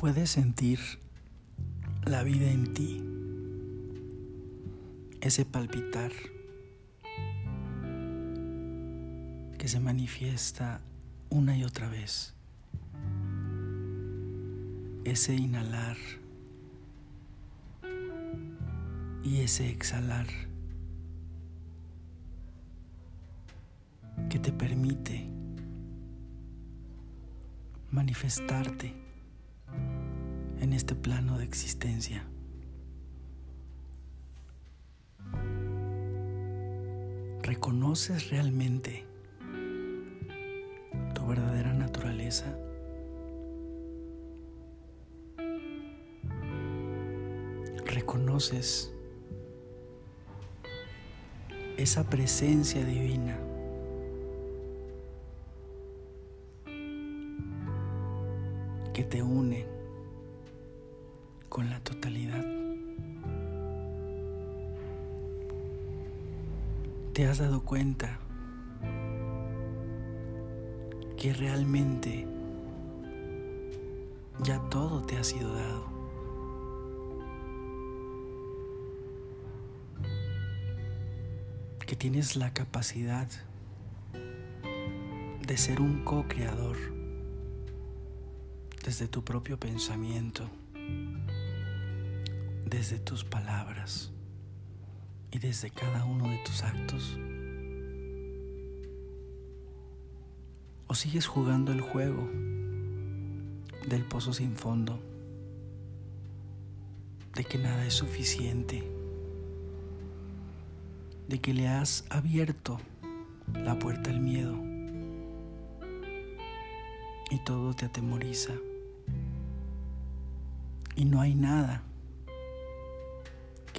Puedes sentir la vida en ti, ese palpitar que se manifiesta una y otra vez, ese inhalar y ese exhalar que te permite manifestarte en este plano de existencia. ¿Reconoces realmente tu verdadera naturaleza? ¿Reconoces esa presencia divina? que te une con la totalidad. ¿Te has dado cuenta que realmente ya todo te ha sido dado? Que tienes la capacidad de ser un co-creador desde tu propio pensamiento, desde tus palabras y desde cada uno de tus actos? ¿O sigues jugando el juego del pozo sin fondo? De que nada es suficiente, de que le has abierto la puerta al miedo y todo te atemoriza y no hay nada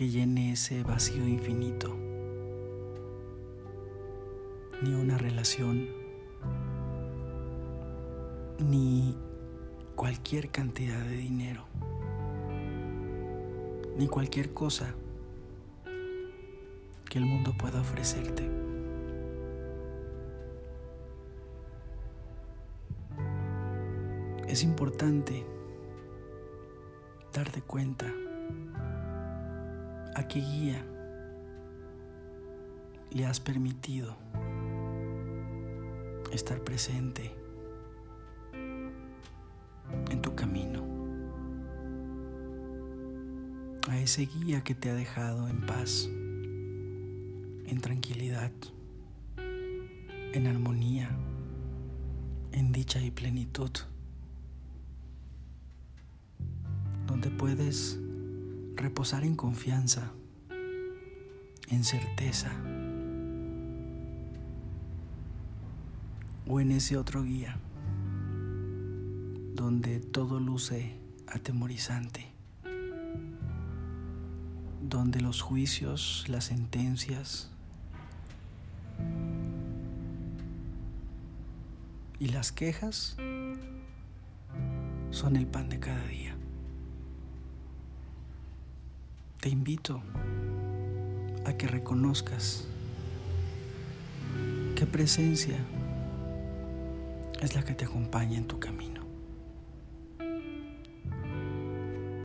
que llene ese vacío infinito, ni una relación, ni cualquier cantidad de dinero, ni cualquier cosa que el mundo pueda ofrecerte. Es importante darte cuenta a qué guía le has permitido estar presente en tu camino, a ese guía que te ha dejado en paz, en tranquilidad, en armonía, en dicha y plenitud. donde puedes reposar en confianza, en certeza, o en ese otro guía, donde todo luce atemorizante, donde los juicios, las sentencias y las quejas son el pan de cada día. Te invito a que reconozcas qué presencia es la que te acompaña en tu camino.